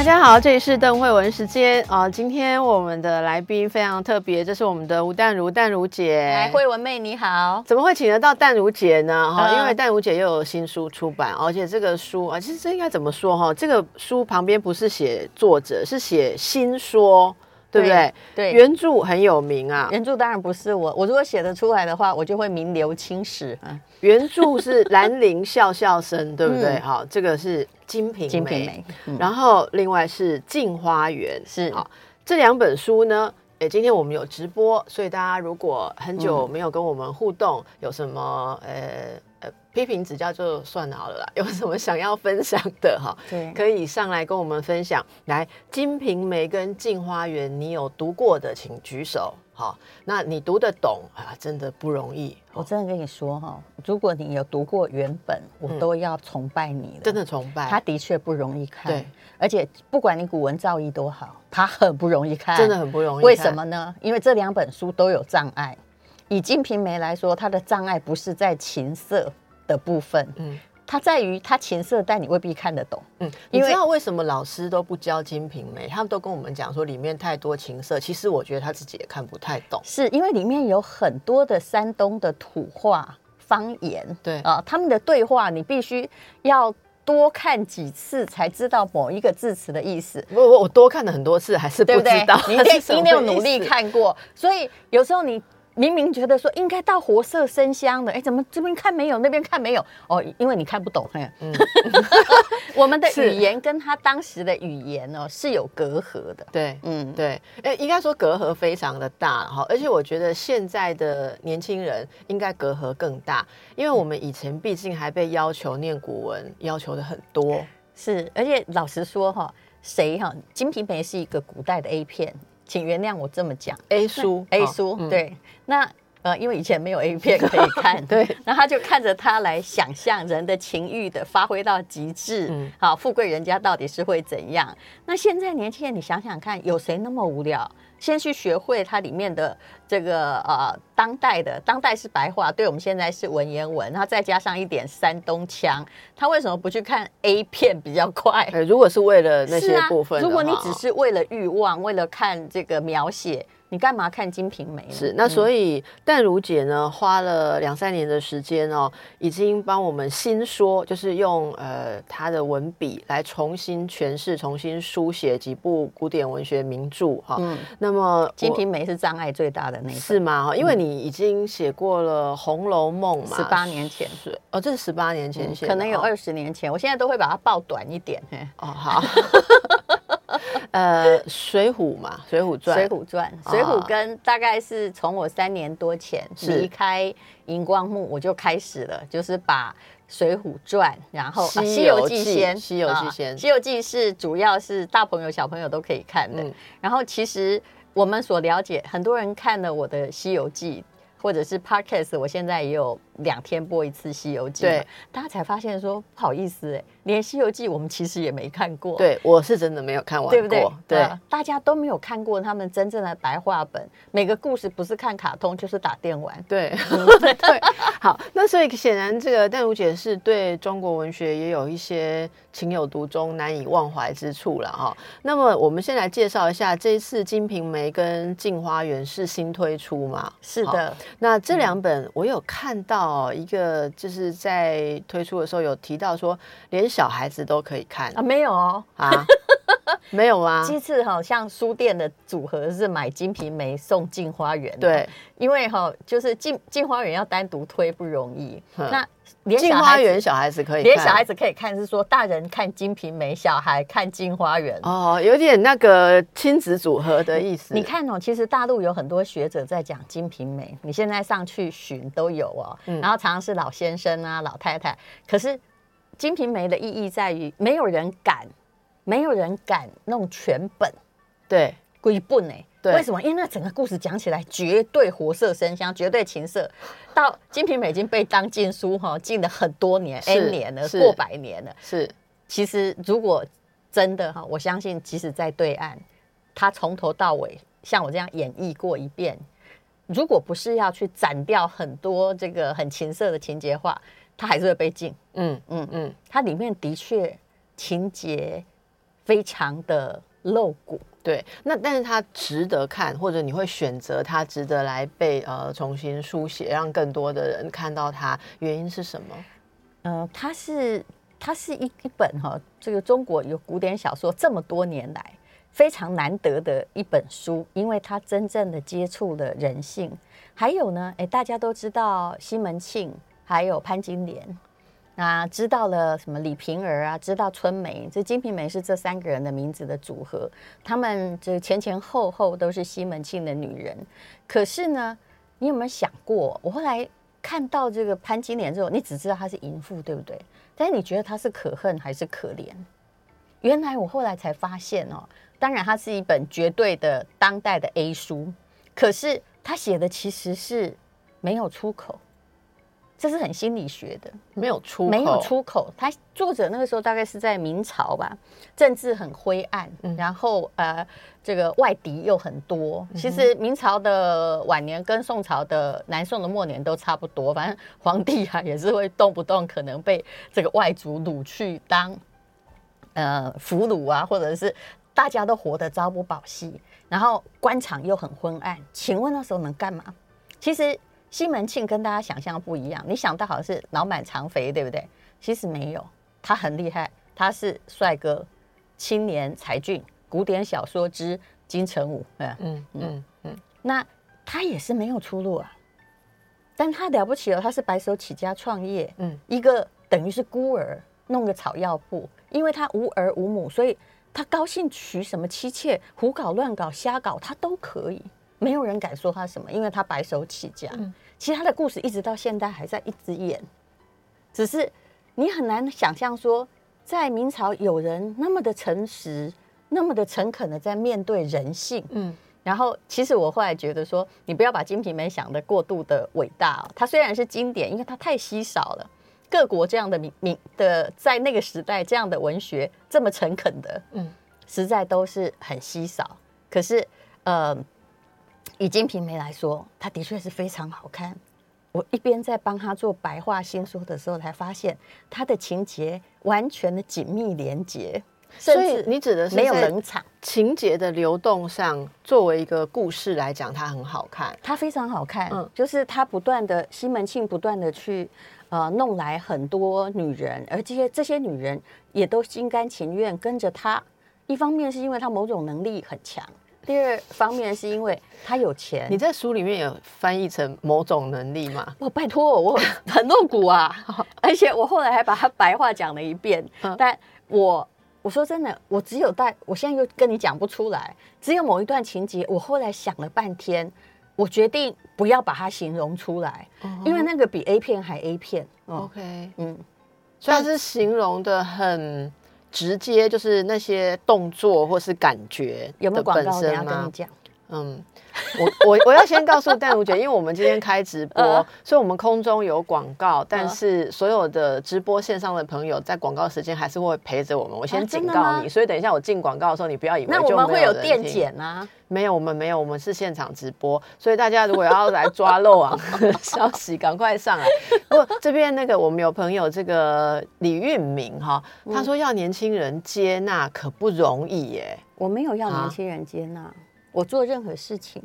大家好，这里是邓慧文时间啊。今天我们的来宾非常特别，这是我们的吴淡如淡如姐。来，慧文妹你好。怎么会请得到淡如姐呢？哈，因为淡如姐又有新书出版，而且这个书啊，其实这应该怎么说哈？这个书旁边不是写作者，是写新说。对不对？对，原著很有名啊。原著当然不是我，我如果写得出来的话，我就会名留青史。原著是兰陵笑笑生，对不对？好，这个是《金瓶金瓶梅》，然后另外是《镜花缘》。是好，这两本书呢，诶，今天我们有直播，所以大家如果很久没有跟我们互动，有什么呃。批评指教就算好了啦，有什么想要分享的哈？对，可以上来跟我们分享。来，《金瓶梅》跟《镜花缘》，你有读过的请举手。好，那你读得懂啊？真的不容易。我真的跟你说哈，如果你有读过原本，我都要崇拜你了。真的崇拜。他的确不容易看。对，而且不管你古文造诣多好，他很不容易看。真的很不容易。为什么呢？因为这两本书都有障碍。以《金瓶梅》来说，它的障碍不是在情色。的部分，嗯，它在于它情色，但你未必看得懂，嗯，你知道为什么老师都不教《金瓶梅》？他们都跟我们讲说里面太多情色，其实我觉得他自己也看不太懂，是因为里面有很多的山东的土话方言，对啊，他们的对话你必须要多看几次才知道某一个字词的意思。我我我多看了很多次，还是不知道，你得你得有努力看过，所以有时候你。明明觉得说应该到活色生香的，哎，怎么这边看没有，那边看没有？哦，因为你看不懂，嘿，我们的语言跟他当时的语言哦是有隔阂的。对，嗯，对，哎，应该说隔阂非常的大哈，而且我觉得现在的年轻人应该隔阂更大，因为我们以前毕竟还被要求念古文，要求的很多。是，而且老实说哈，谁哈，《金瓶梅》是一个古代的 A 片。请原谅我这么讲，A 书，A 书，对，那呃，因为以前没有 A 片可以看，对，那他就看着他来想象人的情欲的发挥到极致，嗯，好，富贵人家到底是会怎样？那现在年轻人，你想想看，有谁那么无聊？先去学会它里面的这个呃当代的当代是白话，对我们现在是文言文，然后再加上一点山东腔，他为什么不去看 A 片比较快？如果是为了那些部分，如果你只是为了欲望，为了看这个描写。你干嘛看《金瓶梅》？是那所以淡如姐呢，花了两三年的时间哦，已经帮我们新说，就是用呃她的文笔来重新诠释、重新书写几部古典文学名著哈。嗯，那么《金瓶梅》是障碍最大的那是吗？哈，因为你已经写过了《红楼梦》嘛，十八年前是哦，这是十八年前写，可能有二十年前。我现在都会把它报短一点。嘿哦，好。呃，《水浒》嘛，《水浒传》。《水浒传》，《水浒》跟大概是从我三年多前离开荧光幕，我就开始了，就是把《水浒传》，然后《西游记》先，《西游记》先，《西游记》是主要是大朋友小朋友都可以看的。然后其实我们所了解，很多人看了我的《西游记》。或者是 podcast，我现在也有两天播一次《西游记》，对，大家才发现说不好意思，哎，连《西游记》我们其实也没看过，对，我是真的没有看完，对不对？对，大家都没有看过他们真正的白话本，每个故事不是看卡通就是打电玩，对，对，好，那所以显然这个戴如姐是对中国文学也有一些情有独钟、难以忘怀之处了哈。那么我们先来介绍一下，这一次《金瓶梅》跟《镜花缘》是新推出嘛？是的。那这两本我有看到一个，就是在推出的时候有提到说，连小孩子都可以看啊？没有哦，啊，没有吗？其次哈，像书店的组合是买《金瓶梅》送《镜花缘》，对，因为哈，就是《镜镜花缘》要单独推不容易，那。镜花园小孩子可以，连小孩子可以看，是说大人看《金瓶梅》，小孩看《金花园》哦，有点那个亲子组合的意思。你看哦，其实大陆有很多学者在讲《金瓶梅》，你现在上去寻都有哦，然后常常是老先生啊、老太太。可是《金瓶梅》的意义在于，没有人敢，没有人敢弄全本，对。鬼笨呢？对为什么？因为那整个故事讲起来绝对活色生香，绝对情色。到《金瓶梅》已经被当禁书哈，禁了很多年，N 年了，是过百年了。是其实如果真的哈，我相信即使在对岸，他从头到尾像我这样演绎过一遍，如果不是要去斩掉很多这个很情色的情节话，他还是会被禁。嗯嗯嗯嗯，它里面的确情节非常的露骨。对。那但是它值得看，或者你会选择它值得来被呃重新书写，让更多的人看到它，原因是什么？呃，它是它是一一本哈、这个中国有古典小说这么多年来非常难得的一本书，因为它真正的接触了人性。还有呢，哎，大家都知道西门庆，还有潘金莲。那知道了什么李瓶儿啊，知道春梅，这《金瓶梅》是这三个人的名字的组合。他们这前前后后都是西门庆的女人。可是呢，你有没有想过？我后来看到这个潘金莲之后，你只知道她是淫妇，对不对？但是你觉得她是可恨还是可怜？原来我后来才发现哦，当然它是一本绝对的当代的 A 书，可是他写的其实是没有出口，这是很心理学的。没有出口，没有出口。他作者那个时候大概是在明朝吧，政治很灰暗，嗯然后呃，这个外敌又很多。嗯其实明朝的晚年跟宋朝的南宋的末年都差不多，反正皇帝啊也是会动不动可能被这个外族掳去当呃俘虏啊，或者是大家都活得朝不保夕，然后官场又很昏暗。请问那时候能干嘛？其实西门庆跟大家想象不一样，你想到好像是脑满肠肥，对不对？其实没有，他很厉害，他是帅哥，青年才俊，古典小说之金城武，嗯，嗯。嗯嗯，那他也是没有出路啊。但他了不起了，他是白手起家创业，嗯。嗯，一个等于是孤儿，弄个草药铺，因为他无儿无母，所以他高兴娶什么妻妾，胡搞乱搞瞎搞，他都可以，没有人敢说他什么，因为他白手起家。其实他的故事一直到现在还在一直演，只是你很难想象说，在明朝有人那么的诚实，那么的诚恳的在面对人性，嗯嗯。然后，其实我后来觉得说，你不要把《金瓶梅》想的过度的伟大、哦，它虽然是经典，因为它太稀少了。各国这样的名名的，在那个时代这样的文学这么诚恳的，嗯嗯，实在都是很稀少。可是，呃，以《金瓶梅》来说，它的确是非常好看。我一边在帮他做白话新书的时候，才发现他的情节完全的紧密连结，所甚至以你指的是没有冷场。情节的流动上，作为一个故事来讲，它很好看。它非常好看，嗯就是他不断的西门庆不断的去呃弄来很多女人，而这些这些女人也都心甘情愿跟着他。一方面是因为他某种能力很强，第二方面是因为他有钱。你在书里面有翻译成某种能力吗？我 拜托我很露骨啊，而且我后来还把他白话讲了一遍。嗯但我我说真的，我只有带，我现在又跟你讲不出来，只有某一段情节，我后来想了半天，我决定不要把它形容出来，因为那个比 A 片还 A 片。哦，OK，嗯，所以它是形容的很直接，就是那些动作或是感觉有没有的本身吗？跟你讲。嗯，我我我要先告诉淡如姐，因为我们今天开直播，呃所以我们空中有广告，但是所有的直播线上的朋友在广告时间还是会陪着我们。我先啊警告你，所以等一下我进广告的时候，你不要以为那我就们会有电检啊，没有，我们没有，我们是现场直播，所以大家如果要来抓漏网的 消息，赶快上来。不过这边那个我们有朋友，这个李运明哈，嗯他说要年轻人接纳可不容易耶。我没有要啊年轻人接纳，我做任何事情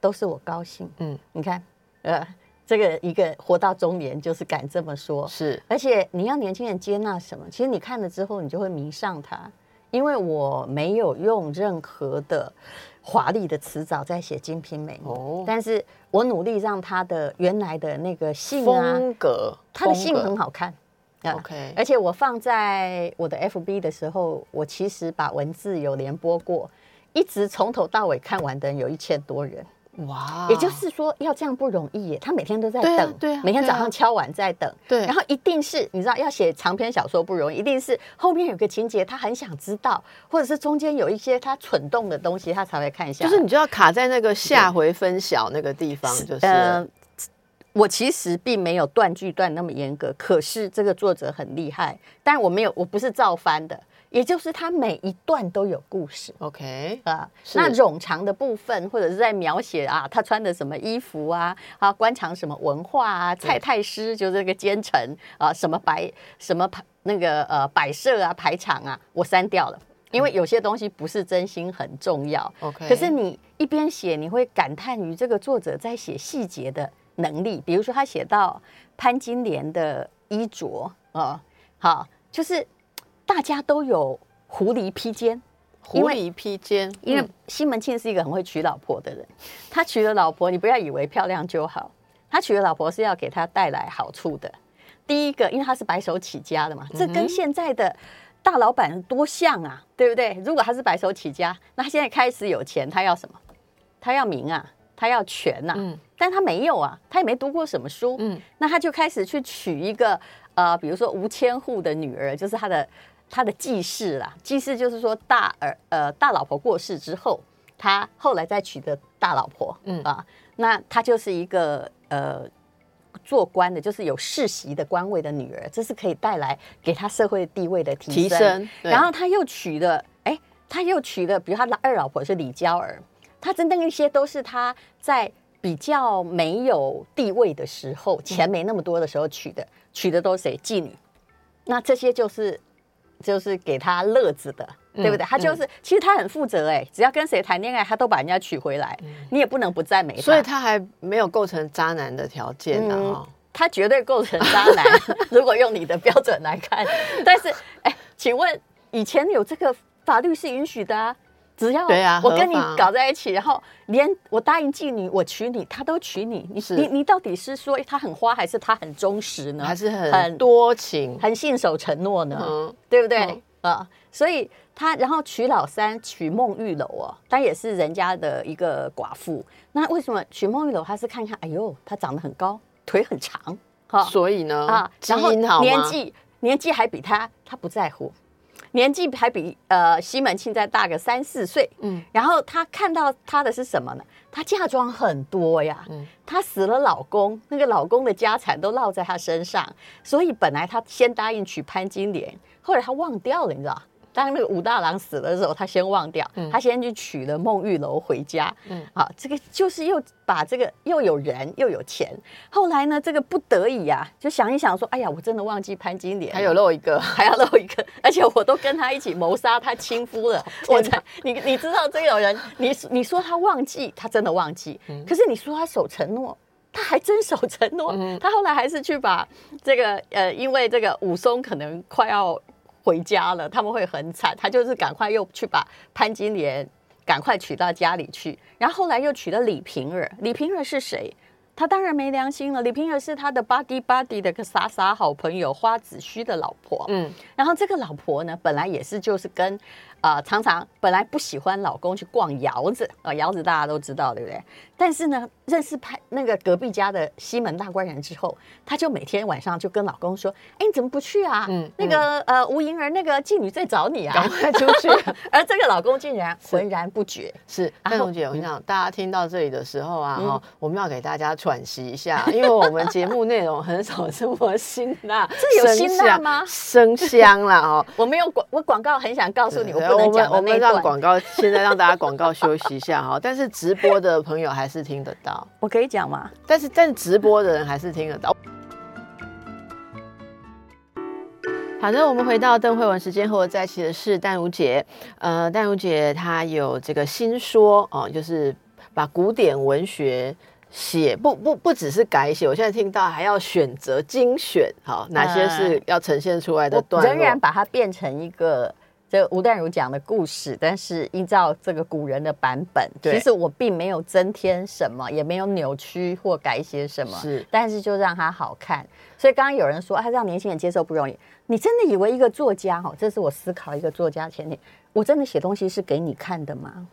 都是我高兴。嗯，你看，呃，这个一个活到中年就是敢这么说，是，而且你要年轻人接纳什么？其实你看了之后，你就会迷上他。因为我没有用任何的华丽的词藻在写《金瓶梅》哦但是我努力让他的原来的那个性啊，风格，他的性格很好看。啊 OK 而且我放在我的 FB 的时候，我其实把文字有连播过，一直从头到尾看完的人有一千多人。哇，也就是说，要这样不容易耶。他每天都在对啊等，对啊每天早上敲碗在等，对然后一定是你知道，要写长篇小说不容易，一定是后面有个情节，他很想知道，或者是中间有一些他蠢动的东西，他才会看一下。就是你就要卡在那个下回分晓那个地方，就是了我其实并没有断句断那么严格，可是这个作者很厉害，但我没有，我不是照翻的，也就是他每一段都有故事。OK，啊，那冗长的部分，或者是在描写啊，他穿的什么衣服啊，啊，官场什么文化啊，蔡太师就是这个奸臣啊，什么摆什么排那个呃摆设啊，排场啊，我删掉了。因为有些东西不是真心很重要 OK 可是你一边写，你会感叹于这个作者在写细节的能力。比如说，他写到潘金莲的衣着啊，好，就是大家都有狐狸披肩，狐狸披肩，因为嗯。西门庆是一个很会娶老婆的人，他娶了老婆，你不要以为漂亮就好，他娶了老婆是要给他带来好处的。第一个，因为他是白手起家的嘛，这跟现在的大老板多像啊，对不对？如果他是白手起家，那他现在开始有钱，他要什么？他要名啊，他要权呐、嗯。但他没有啊，他也没读过什么书，嗯。那他就开始去娶一个呃，比如说吴千户的女儿，就是他的他的继室啦。继室就是说大儿呃大老婆过世之后，他后来再娶的大老婆，嗯嗯啊，那他就是一个呃。做官的，就是有世袭的官位的女儿，这是可以带来给他社会地位的提提升然后他又娶了，哎，他又娶了，比如他的二老婆是李娇儿，他真的那些都是他在比较没有地位的时候，钱没那么多的时候娶的，娶的都是谁？妓女。那这些就是就是给他乐子的，对不对？他就是、其实他很负责哎、只要跟谁谈恋爱，他都把人家娶回来，你也不能不赞美他。所以他还没有构成渣男的条件呢。他绝对构成渣男，如果用你的标准来看。但是，哎，请问以前有这个法律是允许的啊？只要对啊我跟你搞在一起，然后连我答应妓女，我娶你，他都娶你，你你你到底是说他很花，还是他很忠实呢？还是很很多情，很信守承诺呢？嗯对不对嗯？啊、所以他然后娶老三，娶孟玉楼哦，她也是人家的一个寡妇。那为什么娶孟玉楼？他是看看，哎呦，她长得很高，腿很长，哈所以呢，啊？年纪年纪还比他，他不在乎，年纪还比呃西门庆再大个三四岁，嗯嗯，然后她看到她的是什么呢？她嫁妆很多呀，嗯她死了老公，那个老公的家产都落在她身上，所以本来她先答应娶潘金莲，后来她忘掉了，你知道。当那个武大郎死了的时候，他先忘掉，他先去娶了孟玉楼回家。嗯。嗯，好，这个就是又把这个又有人又有钱。后来呢，这个不得已啊，就想一想说，哎呀，我真的忘记潘金莲。了，还有漏一个，还要漏一个，而且我都跟他一起谋杀他亲夫了，我才你你知道这种人，你你说他忘记，他真的忘记，可是你说他守承诺。他还真守承诺，他后来还是去把这个呃，因为这个武松可能快要回家了，他们会很惨，他就是赶快又去把潘金莲赶快娶到家里去，然后后来又娶了李瓶儿。李瓶儿是谁？他当然没良心了。李瓶儿是他的 buddy buddy 的个傻傻好朋友花子虚的老婆。嗯，然后这个老婆呢，本来也是就是跟，呃，常常本来不喜欢老公去逛窑子，呃，窑子大家都知道，对不对？但是呢，认识拍那个隔壁家的西门大官人之后，她就每天晚上就跟老公说：“哎，你怎么不去啊？嗯那个呃，吴莹儿那个妓女在找你啊赶！”快 出去。而这个老公竟然浑然不觉。是，然后戴荣姐，我跟你讲，大家听到这里的时候啊，嗯哈、我们要给大家喘息一下，因为我们节目内容很少这么辛辣，这有辛辣吗生香啦，哦。我没有广，我广告很想告诉你，我对不能讲我们我们。让广告，现在让大家广告休息一下哈，但是直播的朋友还是听得到，我可以讲吗？但是但是直播的人还是听得到。好的，我们回到邓慧文时间和我在一起的是淡如姐。呃，淡如姐她有这个新说哦，就是把古典文学写不不不只是改写，我现在听到还要选择精选，好哪些是要呈现出来的段落？仍然把它变成一个这个吴淡如讲的故事，但是依照这个古人的版本，其实我并没有增添什么，也没有扭曲或改写什么，是但是就让它好看。所以刚刚有人说，啊，让年轻人接受不容易。你真的以为一个作家哦，这是我思考一个作家前提，我真的写东西是给你看的吗？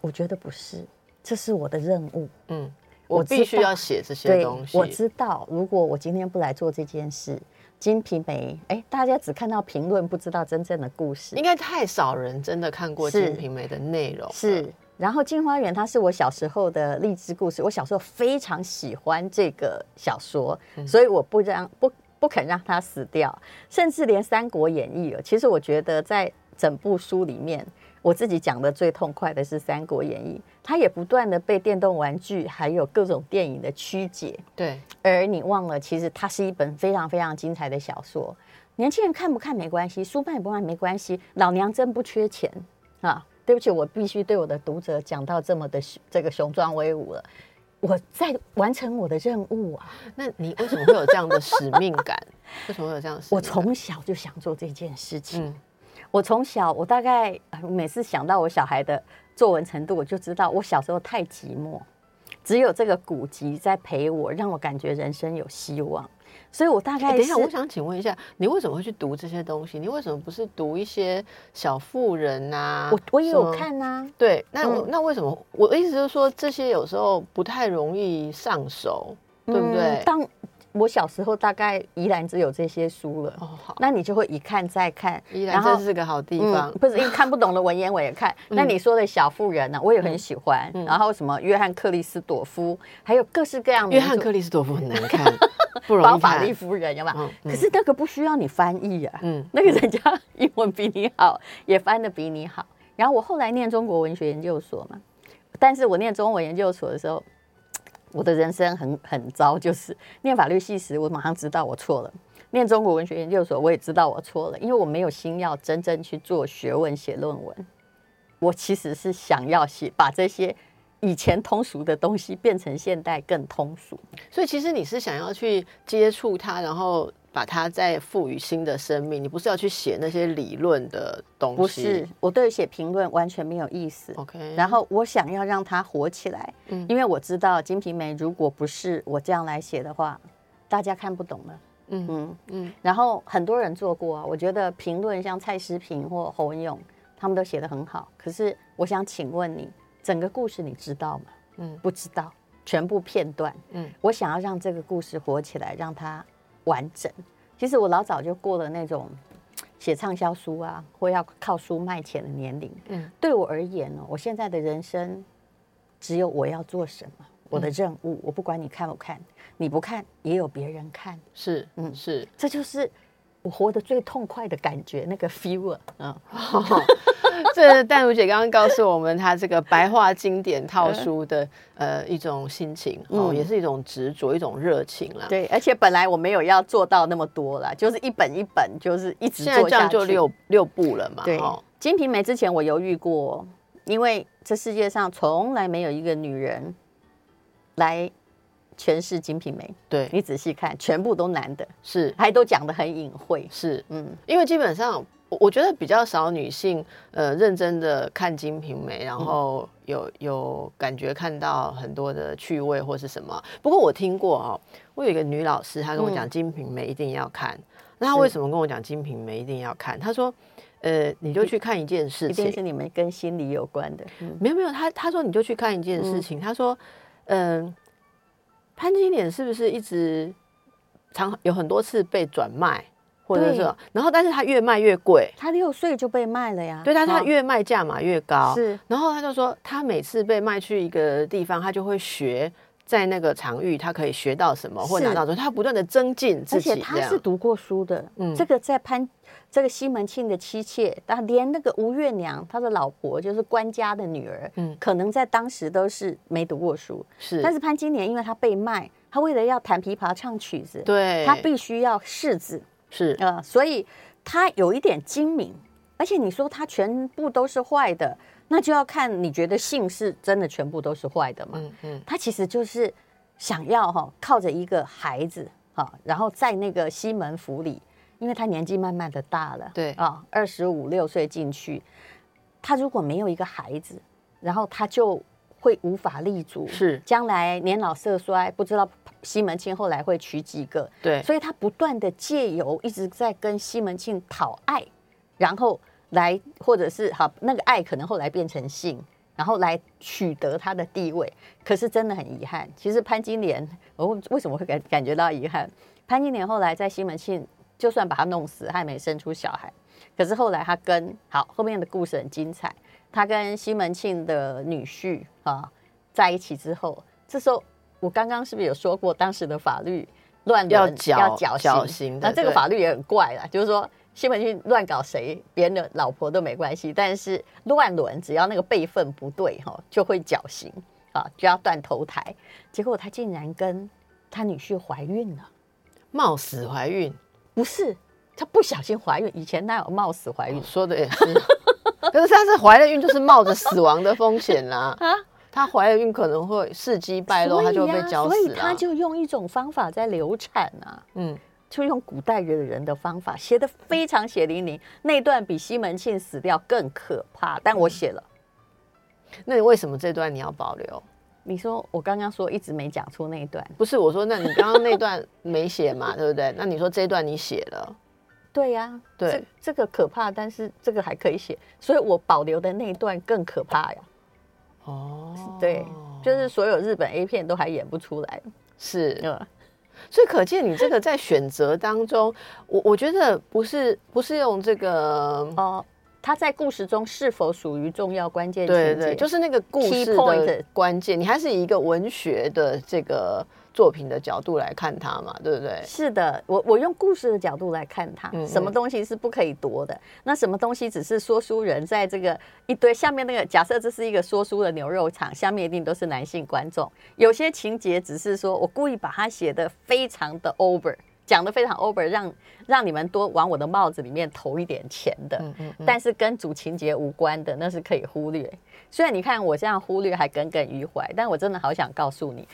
我觉得不是。这是我的任务。嗯，我必须要写这些东，西。我知道，如果我今天不来做这件事，《金瓶梅》哎，大家只看到评论，不知道真正的故事应。该太少人真的看过《金瓶梅》的内容了。是，然后《镜花缘》它是我小时候的励志故事，我小时候非常喜欢这个小说，嗯所以我不让不不肯让它死掉，甚至连《三国演义》哦，其实我觉得在整部书里面，我自己讲的最痛快的是《三国演义》，它也不断的被电动玩具还有各种电影的曲解，对，而你忘了，其实它是一本非常非常精彩的小说。年轻人看不看没关系，书卖不卖没关系，老娘真不缺钱啊！对不起，我必须对我的读者讲到这么的这个雄壮威武了。我在完成我的任务啊！那你为什么会有这样的使命感？为什么会有这样的使命我？从小就想做这件事情。嗯我从小，我大概呃每次想到我小孩的作文程度，我就知道我小时候太寂寞，只有这个古籍在陪我，让我感觉人生有希望。所以我大概等一下，我想请问一下，你为什么会去读这些东西？你为什么不是读一些小妇人啊？我我也有。看呐、对，那我、嗯那为什么？我的意思就是说，这些有时候不太容易上手，对不对？嗯当我小时候大概宜兰只有这些书了，哦，好，那你就会一看再看，依然真是个好地方。嗯、不是因为看不懂的文言我也看。那你说的小妇人呢、我也很喜欢。嗯然后什么约翰克里斯朵夫，还有各式各样的约翰克里斯朵夫很难看，不容易看包法利。夫人，有没有？嗯嗯可是那个不需要你翻译啊，嗯那个人家英文比你好，也翻的比你好。然后我后来念中国文学研究所嘛，但是我念中文研究所的时候，我的人生很很糟，就是念法律系时，我马上知道我错了；念中国文学研究所，我也知道我错了，因为我没有心要真正去做学问、写论文。我其实是想要写把这些以前通俗的东西变成现代更通俗。所以其实你是想要去接触它，然后把它再赋予新的生命。你不是要去写那些理论的东西，不是，我对写评论完全没有意思。OK。然后我想要让它火起来，嗯因为我知道《金瓶梅》如果不是我这样来写的话，大家看不懂了。嗯嗯嗯嗯，然后很多人做过啊，我觉得评论像蔡诗平或侯文勇，他们都写得很好。可是我想请问你，整个故事你知道吗？嗯嗯，不知道，全部片段。嗯嗯，我想要让这个故事火起来，让它完整。其实我老早就过了那种写畅销书啊，或要靠书卖钱的年龄。嗯嗯，对我而言呢，我现在的人生只有我要做什么，我的任务，我不管你看不看，你不看也有别人看，是，嗯嗯是。这就是我活得最痛快的感觉，那个 feel 啊。嗯，这淡如姐刚刚告诉我们，她这个白话经典套书的 呃一种心情哦，嗯也是一种执着，一种热情啦。对，而且本来我没有要做到那么多啦，就是一本一本，就是一直现在这样做下去。就六六部了嘛。对，哦《金瓶梅》之前我犹豫过，因为这世界上从来没有一个女人来诠释《金瓶梅》。对，你仔细看，全部都男的，是还都讲的很隐晦。是，嗯，因为基本上我我觉得比较少女性呃认真的看《金瓶梅》，然后有有感觉看到很多的趣味或是什么。不过我听过哦，我有一个女老师，她跟我讲《金瓶梅》一定要看。那她为什么跟我讲《金瓶梅》一定要看？她说，呃，你就去看一件事情一定，是你们跟心理有关的。嗯，没有没有，他他说你就去看一件事情，他说，嗯、潘金莲是不是一直常有很多次被转卖，或者是，然后但是他越卖越贵，她六岁就被卖了呀。对，但他啊越卖价码越高，是。然后他就说，他每次被卖去一个地方，他就会学。在那个场域，他可以学到什么，或是。拿到什么，他不断的增进自而且己，这样。他是读过书的，嗯。这个在潘这个西门庆的妻妾，他连那个吴月娘，他的老婆就是官家的女儿，嗯。可能在当时都是没读过书，是，但是潘金莲因为她被卖，她为了要弹琵琶唱曲子，对，她必须要识字，是。呃，所以她有一点精明，而且你说她全部都是坏的，那就要看你觉得姓氏真的全部都是坏的吗？嗯嗯。他其实就是想要哈、靠着一个孩子哈、然后在那个西门府里，因为他年纪慢慢的大了，对啊，二十五六岁进去，他如果没有一个孩子，然后他就会无法立足，是将来年老色衰，不知道西门庆后来会娶几个，对，所以他不断的借由一直在跟西门庆讨爱，然后来或者是好那个爱可能后来变成性，然后来取得他的地位。可是真的很遗憾，其实潘金莲，我为什么会感感觉到遗憾？潘金莲后来在西门庆，就算把他弄死，他也没生出小孩。可是后来他跟好后面的故事很精彩，他跟西门庆的女婿啊在一起之后，这时候我刚刚是不是有说过，当时的法律乱要伦绞绞绞刑的那这个法律也很怪啦，就是说西门庆乱搞谁，别人的老婆都没关系，但是乱伦只要那个辈分不对哈，就会绞刑啊，就要断头台。结果他竟然跟他女婿怀孕了，冒死怀孕，不是她不小心怀孕，以前哪有冒死怀孕？说的也是。可是她是怀了孕，就是冒着死亡的风险啦。啊，她怀了孕可能会事迹败露，她就会被呀绞所以死了。他就用一种方法在流产啊。嗯，就用古代人人的方法写的非常血淋淋，那段比西门庆死掉更可怕。但我写了，那你为什么这段你要保留？你说我刚刚说一直没讲出那一段，不是我说，那你刚刚那段 没写嘛，对不对？那你说这一段你写了，对呀、对。这这个可怕，但是这个还可以写，所以我保留的那一段更可怕呀。哦，对，就是所有日本 A 片都还演不出来，是，呃，所以可见你这个在选择当中，我我觉得不是不是用这个，哦，它在故事中是否属于重要关键情节？对对，就是那个故事的关键，你还是以一个文学的这个作品的角度来看它嘛，对不对？是的，我我用故事的角度来看它，嗯什么东西是不可以夺的？那什么东西只是说书人在这个一堆下面那个，假设这是一个说书的牛肉场，下面一定都是男性观众。有些情节只是说我故意把它写的非常的 over，讲的非常 over，让让你们多往我的帽子里面投一点钱的。嗯嗯嗯但是跟主情节无关的，那是可以忽略。虽然你看我这样忽略还耿耿于怀，但我真的好想告诉你，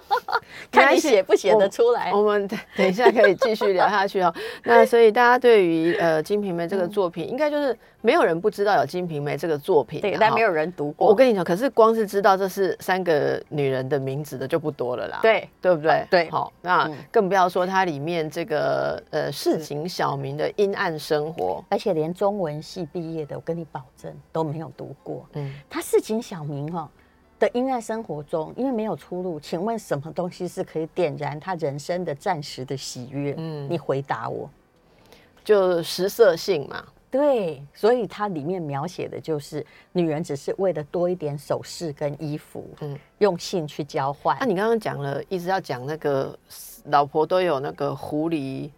看你写不写得出来。我们等等一下可以继续聊下去哦。那所以大家对于呃《金瓶梅》这个作品，应该就是没有人不知道有《金瓶梅》这个作品，对，但没有人读过。我跟你讲，可是光是知道这是三个女人的名字的就不多了啦，对对不对？对好，那嗯更不要说它里面这个呃市井小民的阴暗生活，而且连中文系毕业的，我跟你保证都没有读过。嗯，他市井小民哈、的阴暗生活中，因为没有出路，请问什么东西是可以点燃他人生的暂时的喜悦？嗯嗯，你回答我。就食色性嘛，对，所以它里面描写的就是女人只是为了多一点首饰跟衣服，嗯嗯，用性去交换。那、你刚刚讲了，一直要讲那个老婆都有那个狐狸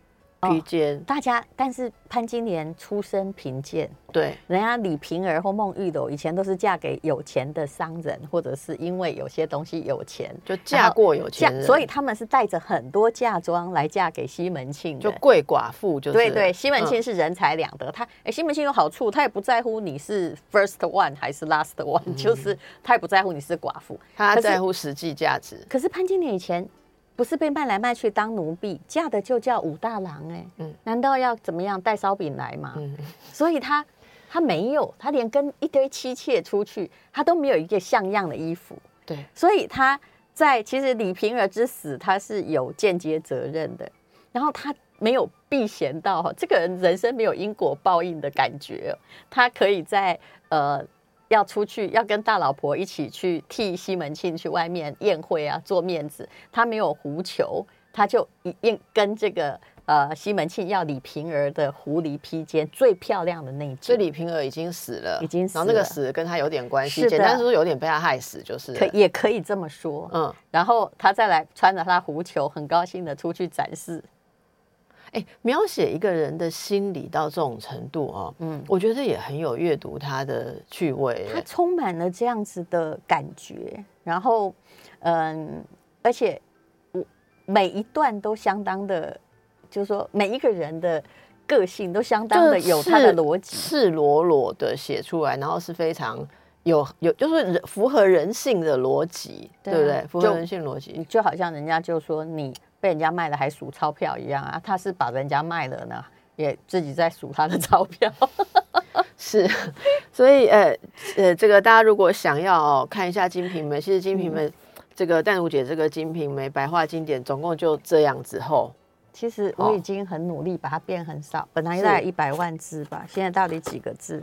披肩，大家，但是潘金莲出身贫贱，对，人家李瓶儿或孟玉楼以前都是嫁给有钱的商人，或者是因为有些东西有钱，就嫁过有嫁钱，人，所以他们是带着很多嫁妆来嫁给西门庆。的。就贵寡妇就是，对对，西门庆嗯。是人财两得，他哎，西门庆有好处，他也不在乎你是 first one 还是 last one，、就是他也不在乎你是寡妇。他在乎实际价值，可是潘金莲以前不是被卖来卖去当奴婢，嫁的就叫武大郎哎、嗯。难道要怎么样带烧饼来吗？嗯，所以他他没有，他连跟一堆妻妾出去，他都没有一个像样的衣服，对，所以他在其实李瓶儿之死，他是有间接责任的，然后他没有避嫌到哈，这个人人生没有因果报应的感觉哦，他可以在呃。要出去，要跟大老婆一起去替西门庆去外面宴会啊，做面子。他没有狐裘，他就一定跟这个呃西门庆要李瓶儿的狐狸披肩，最漂亮的那一件。所以李瓶儿已经死了，已经死了然后那个死跟他有点关系，简单说有点被他害死，就是可也可以这么说。嗯，然后他再来穿着他狐裘，很高兴的出去展示。哎，描写一个人的心理到这种程度哦，嗯，我觉得也很有阅读他的趣味他。充满了这样子的感觉，然后，嗯，而且我每一段都相当的，就是说每一个人的个性都相当的有他的逻辑。赤裸裸的写出来，然后是非常有有，就是人符合人性的逻辑，对不对？符合人性逻辑。就好像人家就说你被人家卖了还数钞票一样啊，他是把人家卖了呢，也自己在数他的钞票。是，所以呃呃，这个大家如果想要、哦、看一下《金瓶梅》，其实《金瓶嗯梅》这个淡如姐这个《金瓶梅》白话经典，总共就这样子厚。其实我已经很努力把它变很少，本来大概一百万字吧，现在到底几个字？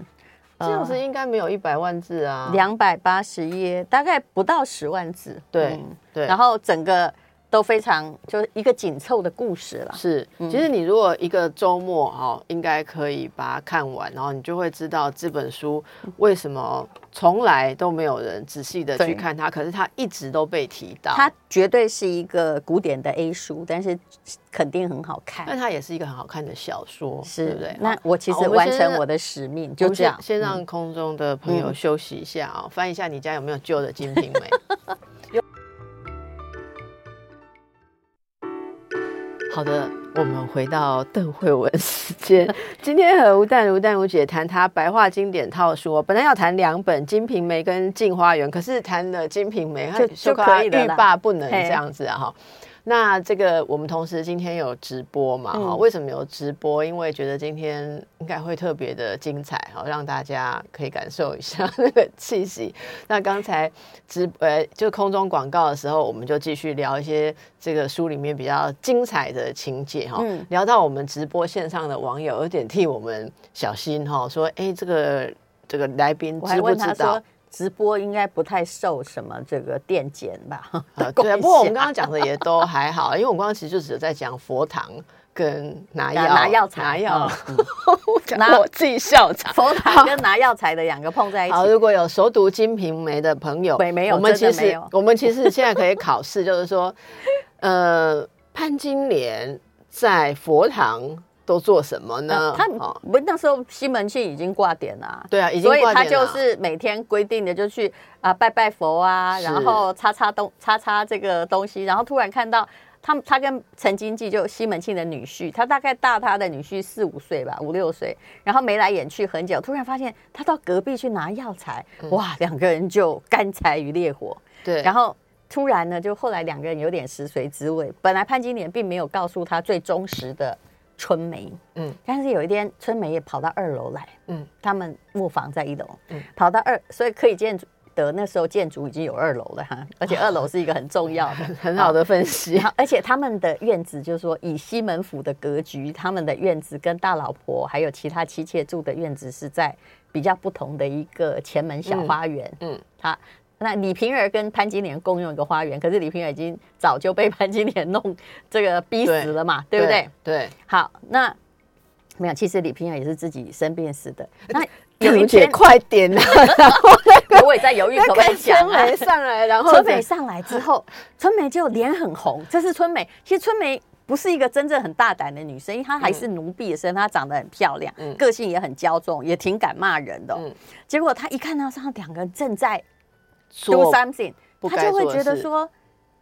这样子应该没有一百万字啊，两百八十页，大概不到十万字。对对，然后整个。都非常就是一个紧凑的故事了。是，其实你如果一个周末哈，应该可以把它看完，然后你就会知道这本书为什么从来都没有人仔细的去看它，可是它一直都被提到。它绝对是一个古典的 A 书，但是肯定很好看。那它也是一个很好看的小说，是不对？那我其实完成我的使命，就这样。先让空中的朋友休息一下啊，翻一下你家有没有旧的《金瓶梅》。好的，我们回到邓慧文时间。今天和吴淡如、淡如姐谈她白话经典套书，本来要谈两本《金瓶梅》跟《镜花缘》，可是谈了《金瓶梅》，就就可以欲罢不能这样子啊！哈。那这个我们同时今天有直播嘛？哈，为什么有直播？因为觉得今天应该会特别的精彩，好让大家可以感受一下那个气息。那刚才直呃就空中广告的时候，我们就继续聊一些这个书里面比较精彩的情节哈。聊到我们直播线上的网友有点替我们小心哈，说哎这个这个来宾知不知道？直播应该不太受什么这个电检吧？啊，对。不过我们刚刚讲的也都还好，因为我刚刚其实就只是在讲佛堂跟拿药、拿药材、拿药，拿我自己笑场。佛堂跟拿药材的两个碰在一起。好，如果有熟读《金瓶梅》的朋友，没有，我们其实我们其实现在可以考试，就是说，呃，潘金莲在佛堂。都做什么呢？他不那时候西门庆已经挂点了，对啊，已经所以他就是每天规定的就去啊拜拜佛啊，然后擦擦东擦擦这个东西，然后突然看到他他跟陈经济就西门庆的女婿，他大概大他的女婿四五岁吧，五六岁，然后眉来眼去很久，突然发现他到隔壁去拿药材，哇，两个人就干柴与烈火，对，然后突然呢，就后来两个人有点食髓知味，本来潘金莲并没有告诉他最忠实的。春梅，嗯，但是有一天春梅也跑到二楼来，嗯，他们木房在一楼，嗯，跑到二，所以可以见得那时候建筑已经有二楼了哈，而且二楼是一个很重要的、很好的分析。而且他们的院子就是说，以西门府的格局，他们的院子跟大老婆还有其他妻妾住的院子是在比较不同的一个前门小花园，嗯，他。那李瓶儿跟潘金莲共用一个花园，可是李瓶儿已经早就被潘金莲弄这个逼死了嘛，对不对？对。好，那没有，其实李瓶儿也是自己生病死的。那有一天快点啊！我也在犹豫可不可以讲啊。春梅上来，然后春梅上来之后，春梅就脸很红。这是春梅，其实春梅不是一个真正很大胆的女生，因为她还是奴婢的身，她长得很漂亮，个性也很骄纵，也挺敢骂人的。结果她一看到上两个人正在。Do something，他就会觉得说，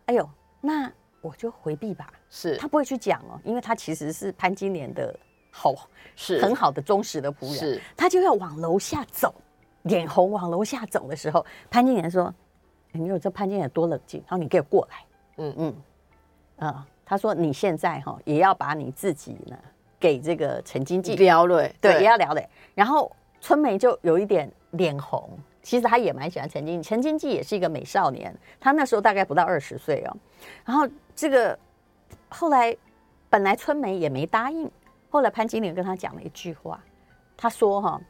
哎呦，那我就回避吧。是他不会去讲哦，因为他其实是潘金莲的好，是很好的忠实的仆人。是，他就要往楼下走，脸红往楼下走的时候，潘金莲说：“你有这潘金莲多冷静。”然后：“你给我过来。”嗯嗯，啊，他说：“你现在哈也要把你自己呢给这个陈经济聊了，对，也要聊了。”然后春梅就有一点脸红。其实他也蛮喜欢陈经陈经济也是一个美少年，他那时候大概不到二十岁哦。然后这个后来本来春梅也没答应，后来潘金莲跟他讲了一句话，他说：“哈，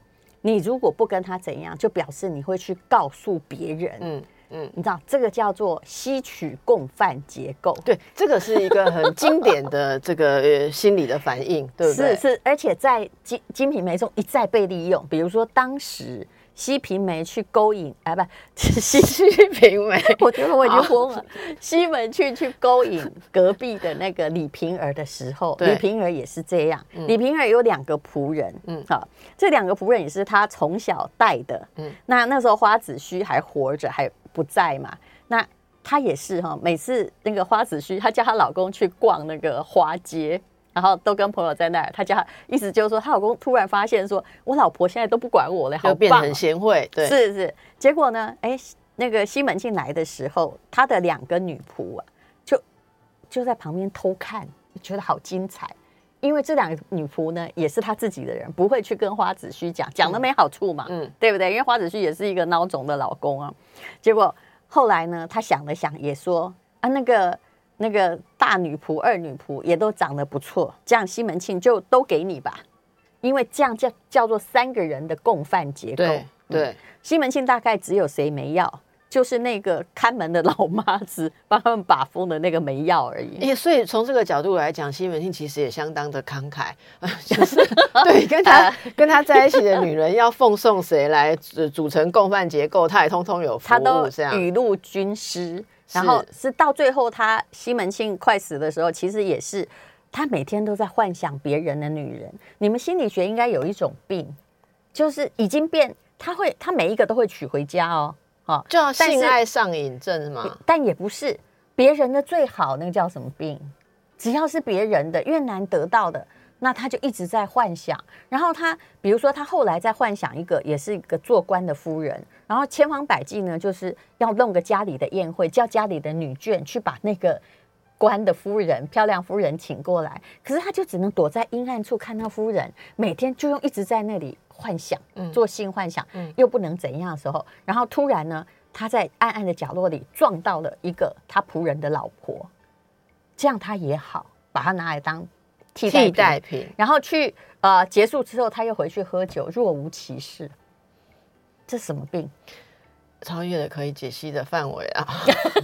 你如果不跟他怎样，就表示你会去告诉别人。”嗯嗯，你知道这个叫做吸取共犯结构。对，这个是一个很经典的这个心理的反应，对不对？是是，而且在金金瓶梅中一再被利用，比如说当时。西平梅去勾引，哎，不，西西平梅，我觉得我已经疯了。西门去去勾引隔壁的那个李瓶儿的时候，李瓶儿也是这样。李瓶儿有两个仆人，嗯，好，这两个仆人也是他从小带的。嗯，那那时候花子虚还活着，还不在嘛？那他也是哈，每次那个花子虚，她叫她老公去逛那个花街。然后都跟朋友在那儿，他家意思就是说，她老公突然发现说，我老婆现在都不管我了，好变很贤惠，对，是是。结果呢，哎，那个西门庆来的时候，他的两个女仆啊，就就在旁边偷看，觉得好精彩。因为这两个女仆呢，也是他自己的人，不会去跟花子虚讲，讲的没好处嘛，嗯，对不对？因为花子虚也是一个孬种的老公啊。结果后来呢，他想了想，也说啊，那个。那个大女仆、二女仆也都长得不错，这样西门庆就都给你吧。因为这样叫叫做三个人的共犯结构。对对，西门庆大概只有谁没要，就是那个看门的老妈子 帮他们把风的那个没要而已。也所以从这个角度来讲，西门庆其实也相当的慷慨，就是对 跟他跟他在一起的女人要奉送谁来组组成共犯结构，他也通通有服他都务这样。雨露均湿，然后是到最后他西门庆快死的时候，其实也是他每天都在幻想别人的女人。你们心理学应该有一种病，就是已经变，他会他每一个都会娶回家哦，哦，叫但是性爱上瘾症嘛？但也不是别人的最好，那个叫什么病？只要是别人的越难得到的，那他就一直在幻想。然后他，比如说他后来在幻想一个，也是一个做官的夫人，然后千方百计呢，就是要弄个家里的宴会，叫家里的女眷去把那个官的夫人、漂亮夫人请过来。可是他就只能躲在阴暗处看到夫人，每天就用一直在那里幻想，做性幻想，又不能怎样的时候，然后突然呢，他在暗暗的角落里撞到了一个他仆人的老婆，这样他也好，把他拿来当替代替品代品，然后去呃结束之后，他又回去喝酒，若无其事。这什么病？超越了可以解析的范围啊！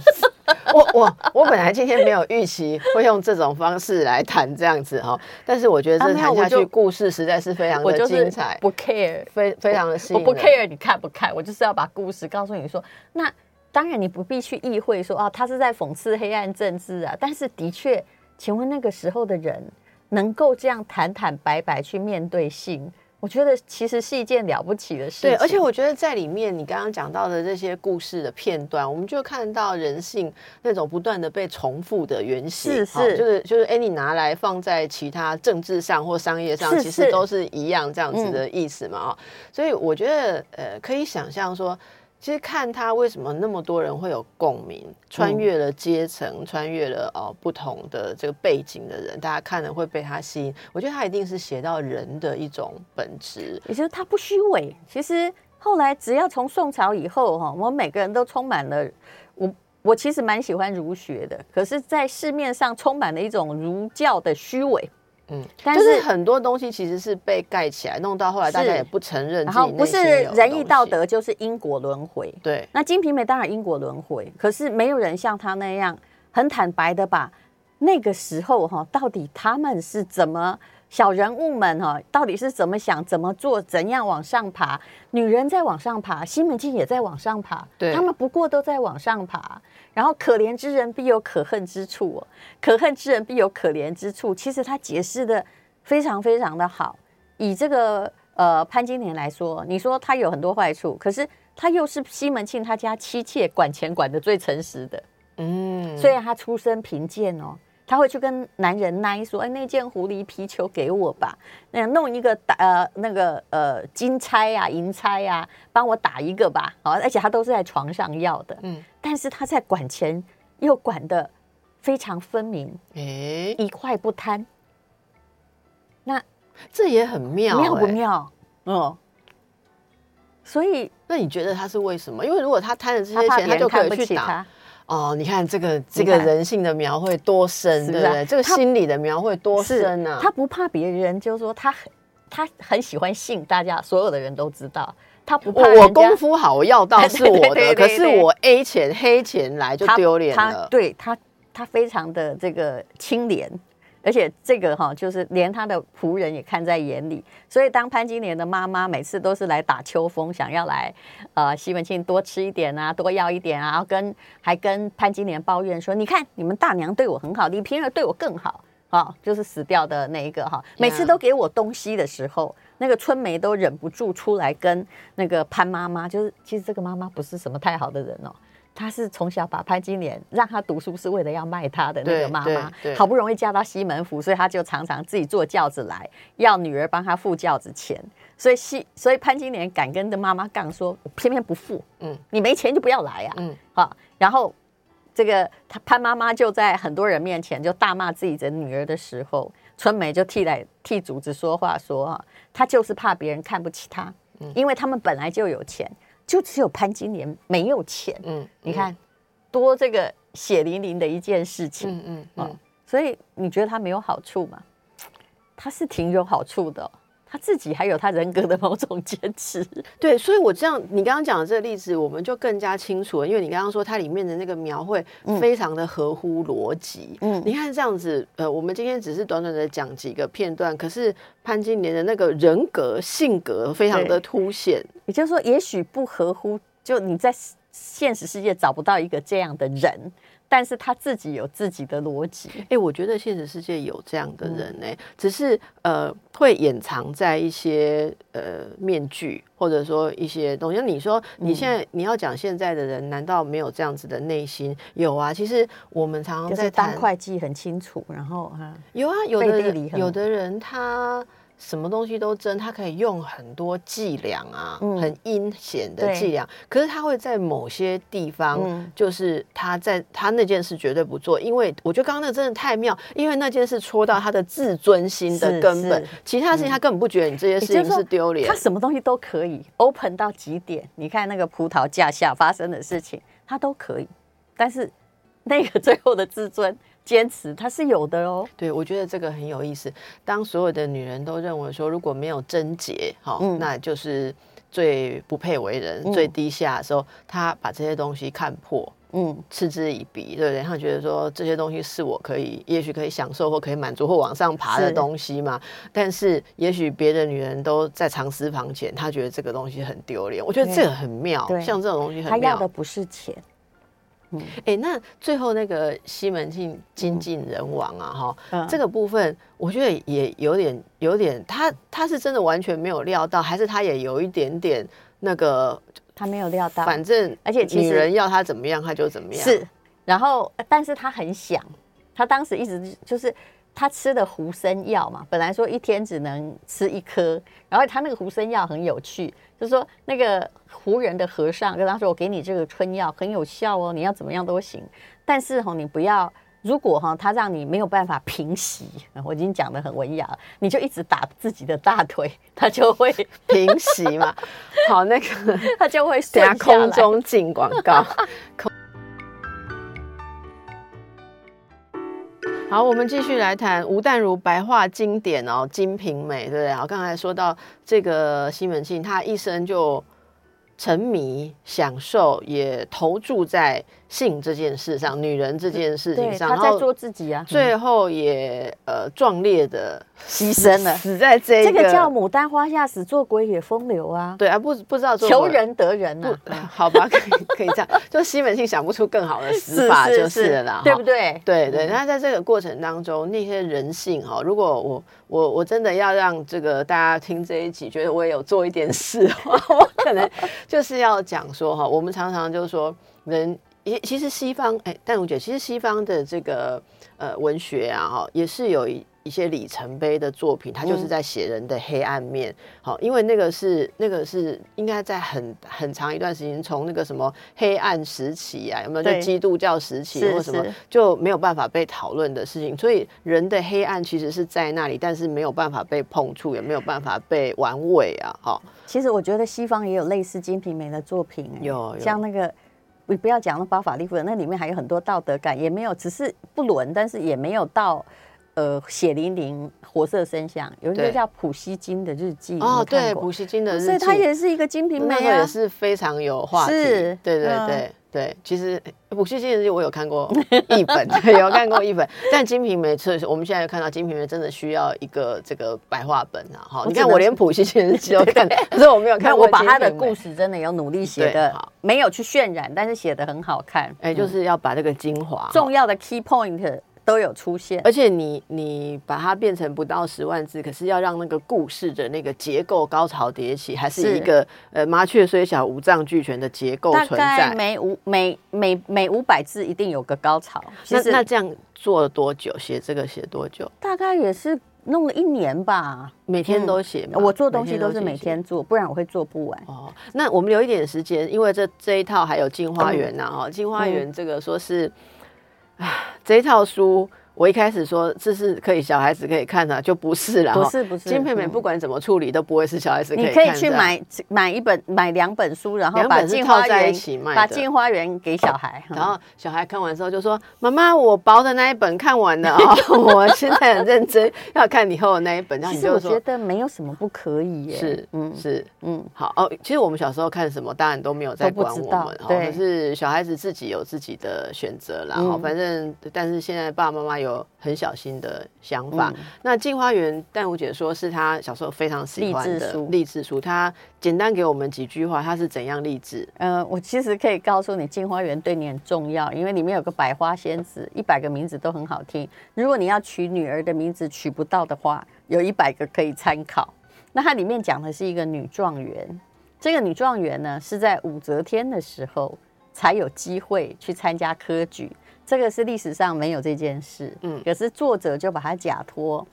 我我我本来今天没有预期会用这种方式来谈这样子哈，但是我觉得啊这谈下去故事实在是非常的精彩，不 care，非非常的吸引人。我不 care 你看不看，我就是要把故事告诉你说，那当然你不必去意会说啊，他是在讽刺黑暗政治啊，但是的确，请问那个时候的人能够这样坦坦白白去面对性，我觉得其实是一件了不起的事情。对，而且我觉得在里面你刚刚讲到的这些故事的片段，我们就看到人性那种不断的被重复的原型，是是好就是就是哎，你拿来放在其他政治上或商业上，是是其实都是一样这样子的意思嘛啊、所以我觉得呃，可以想象说。其实看他为什么那么多人会有共鸣，穿越了阶层，穿越了哦不同的这个背景的人，大家看了会被他吸引。我觉得他一定是写到人的一种本质，也就是他不虚伪。其实后来只要从宋朝以后哈，我们每个人都充满了我。我其实蛮喜欢儒学的，可是，在市面上充满了一种儒教的虚伪，嗯，但就是是很多东西其实是被盖起来，弄到后来大家也不承认然后不是仁义，道德，就是因果轮回。对，那《金瓶梅》当然因果轮回，可是没有人像他那样很坦白的把那个时候哈，到底他们是怎么小人物们哈，到底是怎么想、怎么做、怎样往上爬？女人在往上爬，西门庆也在往上爬，对他们不过都在往上爬。然后可怜之人必有可恨之处哦，可恨之人必有可怜之处。其实他解释的非常非常的好。以这个呃潘金莲来说，你说他有很多坏处，可是他又是西门庆他家妻妾管钱管的最诚实的。嗯，虽然他出身贫贱哦，他会去跟男人奈说：“哎，那件狐狸皮球给我吧，那弄一个打呃那个呃金钗呀、银钗呀，帮我打一个吧。”好，而且他都是在床上要的。嗯，但是他在管钱又管的非常分明，哎，一块不贪。那这也很妙，妙不哎？妙？嗯，所以那你觉得他是为什么？因为如果他贪了这些钱，他就可看以去打。哦，你看这个这个人性的描绘多深，对不对？这个心理的描绘多深啊！他不怕别人，就是说他很他很喜欢性，大家所有的人都知道。他不怕我我功夫好，我要到 是我的，可是我 A 钱黑钱来就丢脸他了。对他他非常的这个清廉，而且这个哈就是连他的仆人也看在眼里。所以当潘金莲的妈妈每次都是来打秋风，想要来呃西门庆多吃一点啊，多要一点啊，然后跟还跟潘金莲抱怨说：“你看你们大娘对我很好，李瓶儿对我更好。”啊，就是死掉的那一个哈，每次都给我东西的时候，那个春梅都忍不住出来跟那个潘妈妈，就是其实这个妈妈不是什么太好的人哦，她是从小把潘金莲让她读书是为了要卖她的那对个妈妈好不容易嫁到西门府，所以她就常常自己坐轿子来，要女儿帮她付轿子钱，所以西所以潘金莲敢跟的妈妈杠说，我偏偏不付，嗯。嗯，你没钱就不要来啊，嗯。嗯，好，然后这个他潘妈妈就在很多人面前就大骂自己的女儿的时候，春梅就替来替主子说话说啊，她就是怕别人看不起她，嗯。因为他们本来就有钱，就只有潘金莲没有钱。嗯，你看多这个血淋淋的一件事情，嗯嗯哦嗯，所以你觉得他没有好处吗？他是挺有好处的哦、他自己还有他人格的某种坚持。对，所以我这样，你刚刚讲的这个例子，我们就更加清楚了，因为你刚刚说它里面的那个描绘非常的合乎逻辑。嗯，你看这样子，呃，我们今天只是短短的讲几个片段，可是潘金莲的那个人格性格非常的凸显。也就是说，也许不合乎，就你在现实世界找不到一个这样的人。但是他自己有自己的逻辑，哎，我觉得现实世界有这样的人呢，只是呃会掩藏在一些呃面具，或者说一些东西。你说你现在你要讲现在的人，难道没有这样子的内心？有啊，其实我们常常在当会计很清楚，然后哈有啊，有的有的人他。什么东西都争，他可以用很多伎俩啊，很阴险的伎俩。可是他会在某些地方，就是他在他那件事绝对不做，因为我觉得刚刚那个真的太妙，因为那件事戳到他的自尊心的根本。其他事情他根本不觉得你这些事情是丢脸，他什么东西都可以 open 到极点。你看那个葡萄架下发生的事情，他都可以，但是那个最后的自尊。坚持它是有的哦，对我觉得这个很有意思。当所有的女人都认为说，如果没有贞洁，哈，那就是最不配为人、最低下的时候，她把这些东西看破，嗯，嗤之以鼻，对不对？她觉得说这些东西是我可以，也许可以享受或可以满足或往上爬的东西嘛。但是，也许别的女人都在藏私房钱，她觉得这个东西很丢脸。我觉得这个很妙，像这种东西很妙。她要的不是钱。哎，那最后那个西门庆精尽人亡啊，哈，这个部分我觉得也有点有点，他他是真的完全没有料到，还是他也有一点点那个，他没有料到，反正而且女人要他怎么样他就怎么样，是，然后但是他很想，他当时一直就是。他吃的胡参药嘛，本来说一天只能吃一颗，然后他那个胡参药很有趣，就是说那个胡人的和尚跟他说：“我给你这个春药很有效哦，你要怎么样都行，但是哈，你不要如果哈他让你没有办法平息，我已经讲的很文雅了，你就一直打自己的大腿，他就会平息嘛。好，那个他就会下空中进广告。好，我们继续来谈吴淡如白话经典哦，《金瓶梅》，对不对？好，刚才说到这个西门庆，他一生就。沉迷、享受，也投注在性这件事上，女人这件事情上，他在做自己啊。最后也呃壮烈的牺牲了，死在这这个叫牡丹花下死，做鬼也风流啊。对啊，不不知道求人得人啊。好吧，可以可以这样，就西门庆想不出更好的死法就是了，对不对？对对。那在这个过程当中，那些人性哈，如果我我我真的要让这个大家听这一集，觉得我也有做一点事的话，我可能。就是要讲说哈，我们常常就是说，人也其实西方哎，但我觉得其实西方的这个呃文学啊哈，也是有一一些里程碑的作品，它就是在写人的黑暗面。好，因为那个是那个是应该在很很长一段时间，从那个什么黑暗时期啊，有没有就基督教时期或什么就没有办法被讨论的事情。所以人的黑暗其实是在那里，但是没有办法被碰触，也没有办法被玩味啊，哈。其实我觉得西方也有类似《金瓶梅》的作品，有像那个，你不要讲了包法利夫人，那里面还有很多道德感，也没有，只是不伦，但是也没有到呃血淋淋、活色生香。有一个叫普希金的日记，哦，对，普希金的日记，所以它也是一个《金瓶梅》啊，也是非常有话题，对对对。对，其实《普希金日记》我有看过一本，有看过一本，但《金瓶梅》是我们现在看到《金瓶梅》真的需要一个这个白话本啊！哈，你看我连《普希金日记》都看，可是我没有看。我把他的故事真的有努力写的，没有去渲染，但是写的很好看。哎，就是要把这个精华、重要的 key point。都有出现，而且你你把它变成不到十万字，可是要让那个故事的那个结构高潮迭起，还是一个呃麻雀虽小五脏俱全的结构存在。每五每每每五百字一定有个高潮。那那这样做了多久？写这个写多久？大概也是弄了一年吧。每天都写，我做东西都是每天做，不然我会做不完。哦，那我们留一点时间，因为这这一套还有《镜花缘》呐，哈，《镜花缘》这个说是。啊，这套书我一开始说这是可以小孩子可以看的，就不是了。不是不是，金佩美不管怎么处理都不会是小孩子可以看。你可以去买买一本买两本书，然后把进花园把进花园给小孩，然后小孩看完之后就说：“妈妈，我薄的那一本看完了啊，我现在很认真要看你厚的那一本。”其实我觉得没有什么不可以耶，是嗯是嗯好哦。其实我们小时候看什么，当然都没有在管我们，可是小孩子自己有自己的选择啦。嗯，反正但是现在爸爸妈妈有。有很小心的想法。那《镜花缘》，淡如姐说是她小时候非常喜欢的励志书。她简单给我们几句话，她是怎样励志？呃，我其实可以告诉你，《镜花缘》对你很重要，因为里面有个百花仙子，一百个名字都很好听。如果你要取女儿的名字取不到的话，有一百个可以参考。那它里面讲的是一个女状元，这个女状元呢是在武则天的时候才有机会去参加科举。这个是历史上没有这件事，嗯，可是作者就把它假托，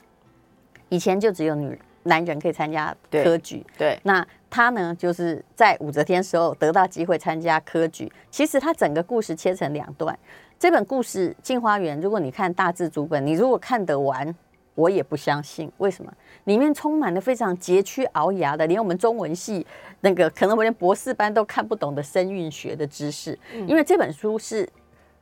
以前就只有女男人可以参加科举，对，那他呢，就是在武则天时候得到机会参加科举。其实他整个故事切成两段，这本故事《镜花缘》，如果你看大字主本，你如果看得完，我也不相信，为什么？里面充满了非常佶屈聱牙的，连我们中文系那个可能我连博士班都看不懂的声韵学的知识，因为这本书是。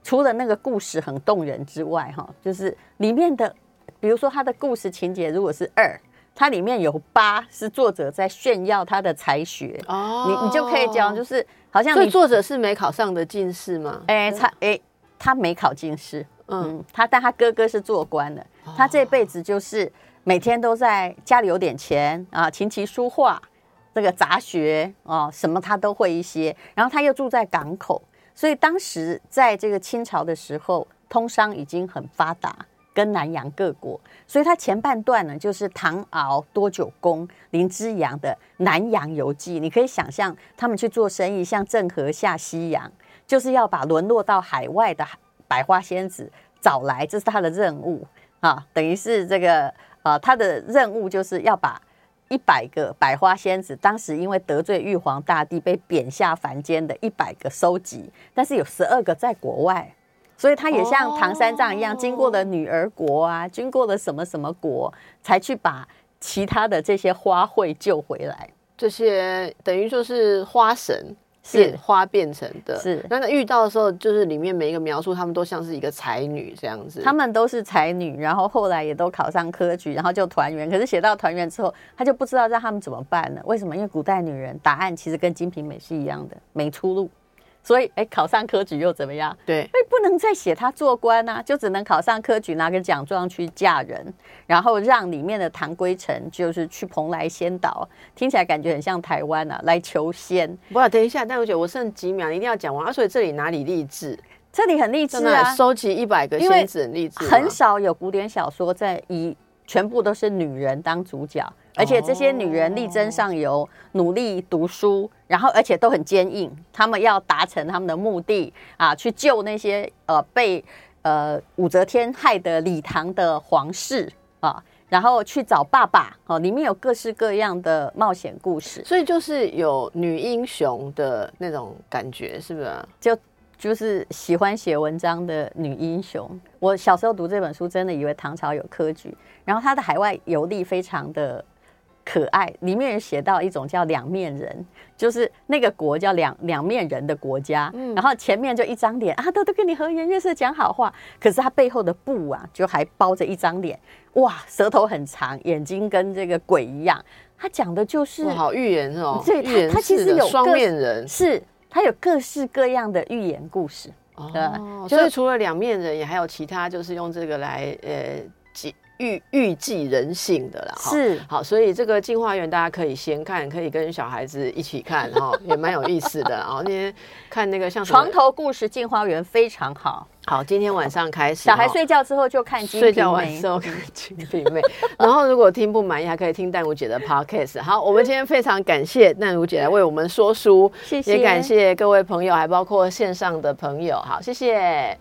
除了那个故事很动人之外，哈，就是里面的，比如说他的故事情节如果是二，它里面有八，是作者在炫耀他的才学。哦，你你就可以讲，就是好像，所以作者是没考上的进士吗？哎，他哎，他没考进士，嗯，他但他哥哥是做官的，他这辈子就是每天都在家里有点钱啊，琴棋书画这个杂学啊，什么他都会一些，然后他又住在港口。所以当时在这个清朝的时候，通商已经很发达，跟南洋各国。所以他前半段呢，就是唐敖、多九公、林之阳的南洋游记。你可以想象，他们去做生意，像郑和下西洋，就是要把沦落到海外的百花仙子找来，这是他的任务啊。等于是这个啊，他的任务就是要把。一百个百花仙子，当时因为得罪玉皇大帝被贬下凡间的一百个收集，但是有十二个在国外，所以他也像唐三藏一样，经过了女儿国啊，经过了什么什么国，才去把其他的这些花卉救回来。这些等于说是花神。是花变成的，是那个遇到的时候，就是里面每一个描述，他们都像是一个才女这样子。他们都是才女，然后后来也都考上科举，然后就团圆。可是写到团圆之后，他就不知道让他们怎么办了？为什么？因为古代女人答案其实跟《金瓶梅》是一样的，没出路。所以，哎，考上科举又怎么样？对，哎，不能再写他做官啊，就只能考上科举，拿个奖状去嫁人，然后让里面的唐归尘就是去蓬莱仙岛，听起来感觉很像台湾啊，来求仙。不，等一下，但我觉得我剩几秒，一定要讲完啊。所以这里哪里励志？这里很励志啊，收集一百个仙子很励志。很少有古典小说在以全部都是女人当主角。而且这些女人力争上游，努力读书，然后而且都很坚硬，她们要达成他们的目的啊，去救那些呃被呃武则天害的李唐的皇室啊，然后去找爸爸哦，里面有各式各样的冒险故事，所以就是有女英雄的那种感觉，是不是？就就是喜欢写文章的女英雄。我小时候读这本书，真的以为唐朝有科举，然后他的海外游历非常的。可爱，里面写到一种叫两面人，就是那个国叫两两面人的国家，嗯，然后前面就一张脸啊，都都跟你和颜悦色讲好话，可是他背后的布啊，就还包着一张脸，哇，舌头很长，眼睛跟这个鬼一样，他讲的就是好预言哦，对，他他其实有双面人，是他有各式各样的寓言故事，哦，所以除了两面人，也还有其他，就是用这个来呃。预预计人性的啦，是好，所以这个进化园大家可以先看，可以跟小孩子一起看哈，也蛮有意思的。然后那天看那个像床头故事进化园非常好。好，今天晚上开始，小孩睡觉之后就看金瓶梅。睡觉完之后看金瓶梅，然后如果听不满意，还可以听淡如姐的 podcast。好，我们今天非常感谢淡如姐来为我们说书，谢谢，也感谢各位朋友，还包括线上的朋友。好，谢谢。